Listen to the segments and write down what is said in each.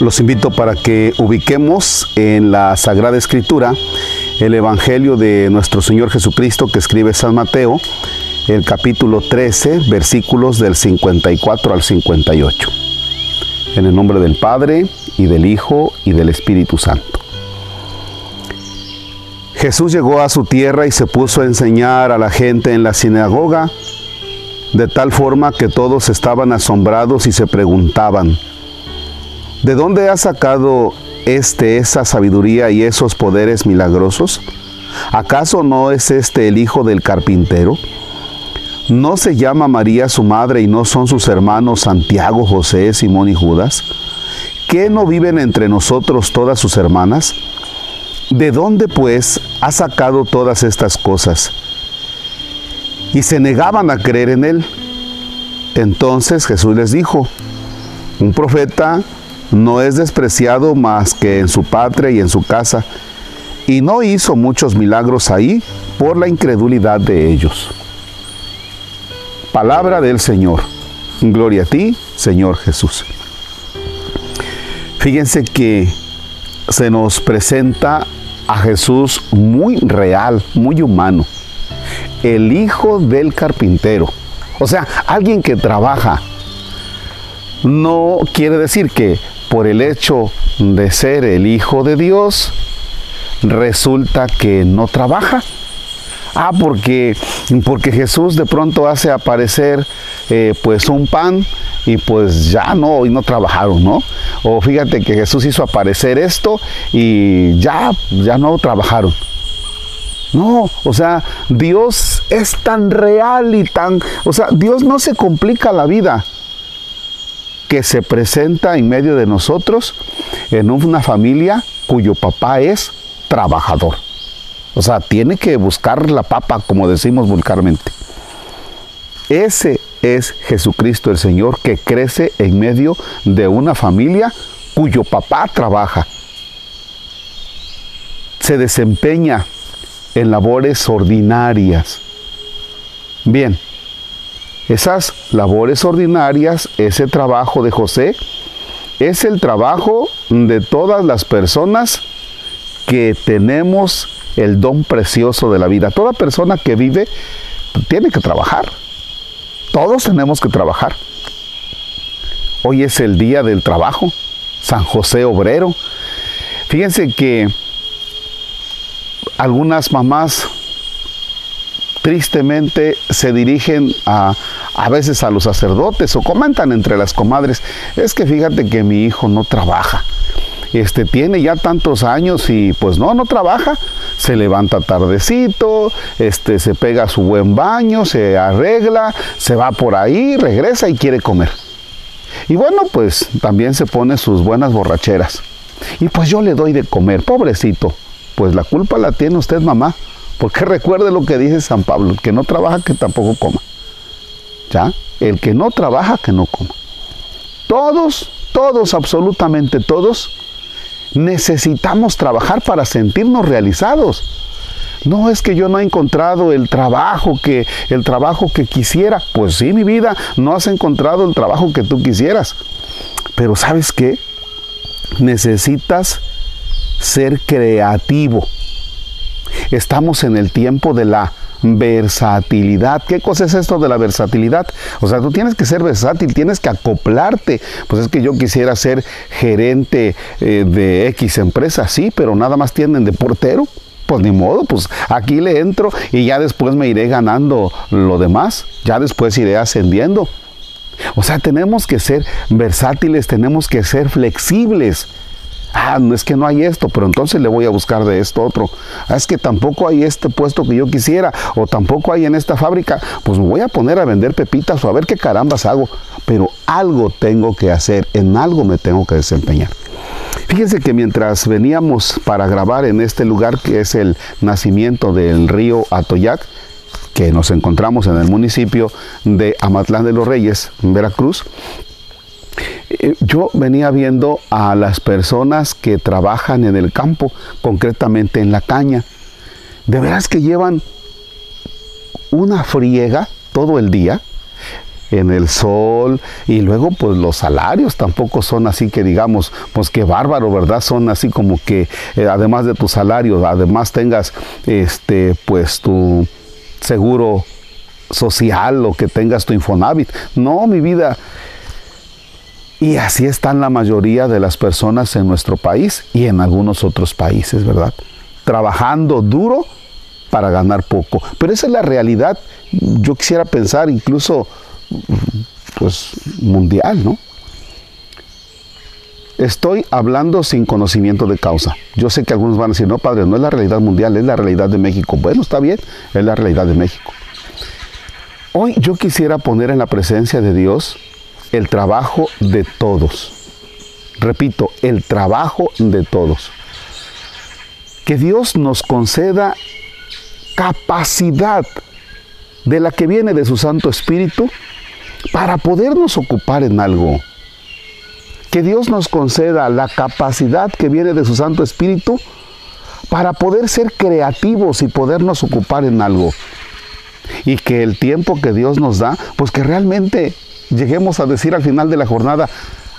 Los invito para que ubiquemos en la Sagrada Escritura el Evangelio de nuestro Señor Jesucristo que escribe San Mateo, el capítulo 13, versículos del 54 al 58. En el nombre del Padre, y del Hijo, y del Espíritu Santo. Jesús llegó a su tierra y se puso a enseñar a la gente en la sinagoga, de tal forma que todos estaban asombrados y se preguntaban, ¿De dónde ha sacado este esa sabiduría y esos poderes milagrosos? ¿Acaso no es este el hijo del carpintero? ¿No se llama María su madre y no son sus hermanos Santiago, José, Simón y Judas? ¿Qué no viven entre nosotros todas sus hermanas? ¿De dónde pues ha sacado todas estas cosas? Y se negaban a creer en él. Entonces Jesús les dijo, un profeta no es despreciado más que en su patria y en su casa, y no hizo muchos milagros ahí por la incredulidad de ellos. Palabra del Señor. Gloria a ti, Señor Jesús. Fíjense que se nos presenta a Jesús muy real, muy humano. El hijo del carpintero. O sea, alguien que trabaja. No quiere decir que por el hecho de ser el Hijo de Dios, resulta que no trabaja. Ah, porque, porque Jesús de pronto hace aparecer eh, pues un pan y pues ya no, hoy no trabajaron, ¿no? O fíjate que Jesús hizo aparecer esto y ya, ya no trabajaron. No, o sea, Dios es tan real y tan, o sea, Dios no se complica la vida que se presenta en medio de nosotros en una familia cuyo papá es trabajador. O sea, tiene que buscar la papa, como decimos vulgarmente. Ese es Jesucristo el Señor que crece en medio de una familia cuyo papá trabaja. Se desempeña en labores ordinarias. Bien, esas labores ordinarias, ese trabajo de José, es el trabajo de todas las personas que tenemos el don precioso de la vida. Toda persona que vive tiene que trabajar. Todos tenemos que trabajar. Hoy es el día del trabajo, San José Obrero. Fíjense que algunas mamás tristemente se dirigen a, a veces a los sacerdotes o comentan entre las comadres, es que fíjate que mi hijo no trabaja. Este tiene ya tantos años y pues no, no trabaja. Se levanta tardecito, este se pega su buen baño, se arregla, se va por ahí, regresa y quiere comer. Y bueno, pues también se pone sus buenas borracheras. Y pues yo le doy de comer, pobrecito. Pues la culpa la tiene usted, mamá. Porque recuerde lo que dice San Pablo, el que no trabaja que tampoco coma. ¿Ya? El que no trabaja que no coma. Todos, todos, absolutamente todos, necesitamos trabajar para sentirnos realizados. No es que yo no he encontrado el trabajo que el trabajo que quisiera. Pues sí, mi vida, no has encontrado el trabajo que tú quisieras. Pero ¿sabes qué? Necesitas ser creativo. Estamos en el tiempo de la versatilidad. ¿Qué cosa es esto de la versatilidad? O sea, tú tienes que ser versátil, tienes que acoplarte. Pues es que yo quisiera ser gerente eh, de X empresa, sí, pero nada más tienen de portero. Pues ni modo, pues aquí le entro y ya después me iré ganando lo demás, ya después iré ascendiendo. O sea, tenemos que ser versátiles, tenemos que ser flexibles ah, no es que no hay esto, pero entonces le voy a buscar de esto otro. Ah, es que tampoco hay este puesto que yo quisiera, o tampoco hay en esta fábrica, pues me voy a poner a vender pepitas o a ver qué carambas hago, pero algo tengo que hacer, en algo me tengo que desempeñar. Fíjense que mientras veníamos para grabar en este lugar que es el nacimiento del río Atoyac, que nos encontramos en el municipio de Amatlán de los Reyes, Veracruz, yo venía viendo a las personas que trabajan en el campo, concretamente en la caña. De veras que llevan una friega todo el día. en el sol y luego pues los salarios tampoco son así que digamos, pues qué bárbaro, ¿verdad? Son así como que eh, además de tu salario, además tengas este pues tu seguro social o que tengas tu Infonavit. No, mi vida. Y así están la mayoría de las personas en nuestro país y en algunos otros países, ¿verdad? Trabajando duro para ganar poco. Pero esa es la realidad. Yo quisiera pensar incluso, pues, mundial, ¿no? Estoy hablando sin conocimiento de causa. Yo sé que algunos van a decir, no, padre, no es la realidad mundial, es la realidad de México. Bueno, está bien, es la realidad de México. Hoy yo quisiera poner en la presencia de Dios el trabajo de todos. Repito, el trabajo de todos. Que Dios nos conceda capacidad de la que viene de su Santo Espíritu para podernos ocupar en algo. Que Dios nos conceda la capacidad que viene de su Santo Espíritu para poder ser creativos y podernos ocupar en algo y que el tiempo que Dios nos da, pues que realmente lleguemos a decir al final de la jornada,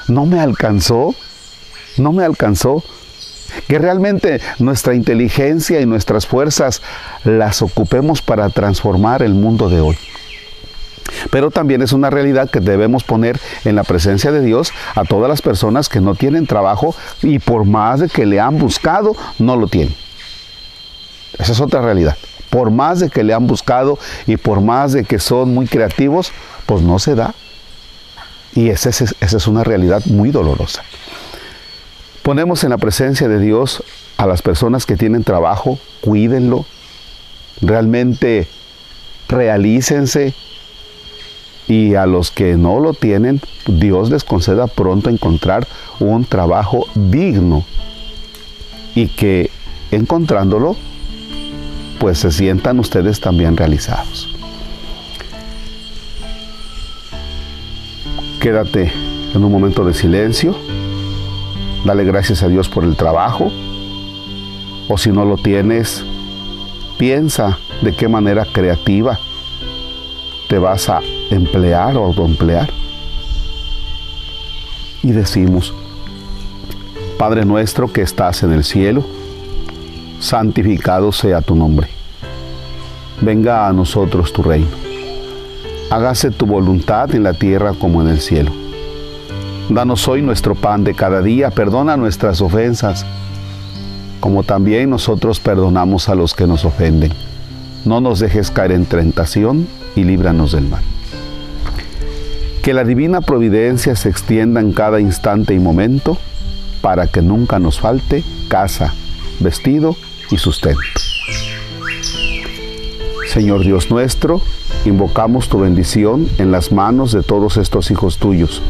no me alcanzó, no me alcanzó. Que realmente nuestra inteligencia y nuestras fuerzas las ocupemos para transformar el mundo de hoy. Pero también es una realidad que debemos poner en la presencia de Dios a todas las personas que no tienen trabajo y por más de que le han buscado, no lo tienen. Esa es otra realidad por más de que le han buscado y por más de que son muy creativos, pues no se da. Y esa es, una realidad muy dolorosa. Ponemos en la presencia de Dios a las personas que tienen trabajo, cuídenlo, realmente realícense y a los que no lo tienen, Dios les conceda pronto encontrar un trabajo digno y que encontrándolo pues se sientan ustedes también realizados. Quédate en un momento de silencio, dale gracias a Dios por el trabajo, o si no lo tienes, piensa de qué manera creativa te vas a emplear o emplear. Y decimos, Padre nuestro que estás en el cielo, santificado sea tu nombre. Venga a nosotros tu reino. Hágase tu voluntad en la tierra como en el cielo. Danos hoy nuestro pan de cada día, perdona nuestras ofensas, como también nosotros perdonamos a los que nos ofenden. No nos dejes caer en tentación y líbranos del mal. Que la divina providencia se extienda en cada instante y momento para que nunca nos falte casa, vestido y sustento. Señor Dios nuestro, invocamos tu bendición en las manos de todos estos hijos tuyos,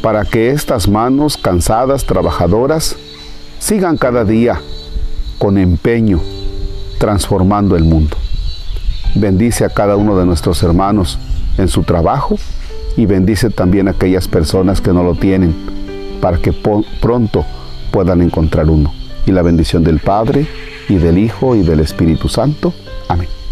para que estas manos cansadas, trabajadoras, sigan cada día con empeño transformando el mundo. Bendice a cada uno de nuestros hermanos en su trabajo y bendice también a aquellas personas que no lo tienen, para que pronto puedan encontrar uno y la bendición del Padre, y del Hijo, y del Espíritu Santo. Amén.